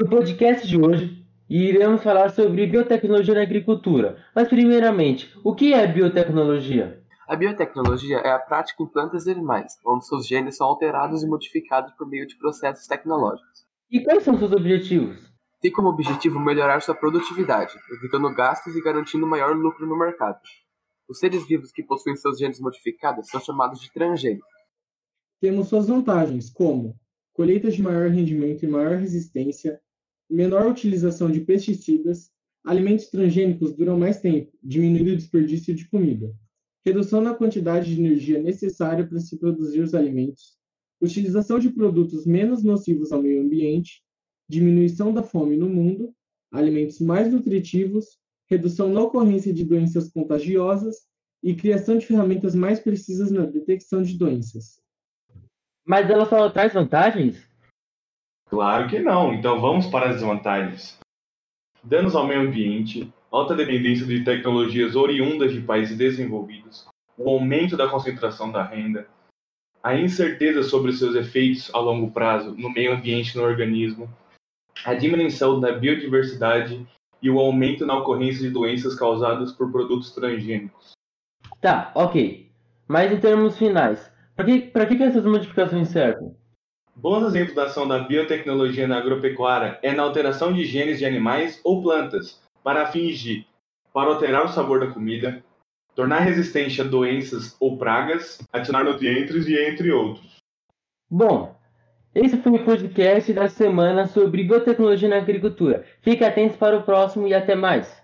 No podcast de hoje, iremos falar sobre biotecnologia na agricultura. Mas, primeiramente, o que é biotecnologia? A biotecnologia é a prática em plantas e animais, onde seus genes são alterados e modificados por meio de processos tecnológicos. E quais são seus objetivos? Tem como objetivo melhorar sua produtividade, evitando gastos e garantindo maior lucro no mercado. Os seres vivos que possuem seus genes modificados são chamados de transgênicos. Temos suas vantagens, como colheita de maior rendimento e maior resistência, menor utilização de pesticidas, alimentos transgênicos duram mais tempo, diminuindo o desperdício de comida, redução na quantidade de energia necessária para se produzir os alimentos, utilização de produtos menos nocivos ao meio ambiente, diminuição da fome no mundo, alimentos mais nutritivos, redução na ocorrência de doenças contagiosas e criação de ferramentas mais precisas na detecção de doenças. Mas ela só traz vantagens? Claro que não, então vamos para as desvantagens. Danos ao meio ambiente, alta dependência de tecnologias oriundas de países desenvolvidos, o aumento da concentração da renda, a incerteza sobre seus efeitos a longo prazo no meio ambiente e no organismo, a diminuição da biodiversidade e o aumento na ocorrência de doenças causadas por produtos transgênicos. Tá, ok. Mas em termos finais, para que, que, essas modificações servem? Bons exemplos da ação da biotecnologia na agropecuária é na alteração de genes de animais ou plantas para fingir, para alterar o sabor da comida, tornar resistente a doenças ou pragas, adicionar nutrientes e entre outros. Bom, esse foi o podcast da semana sobre biotecnologia na agricultura. Fique atentos para o próximo e até mais.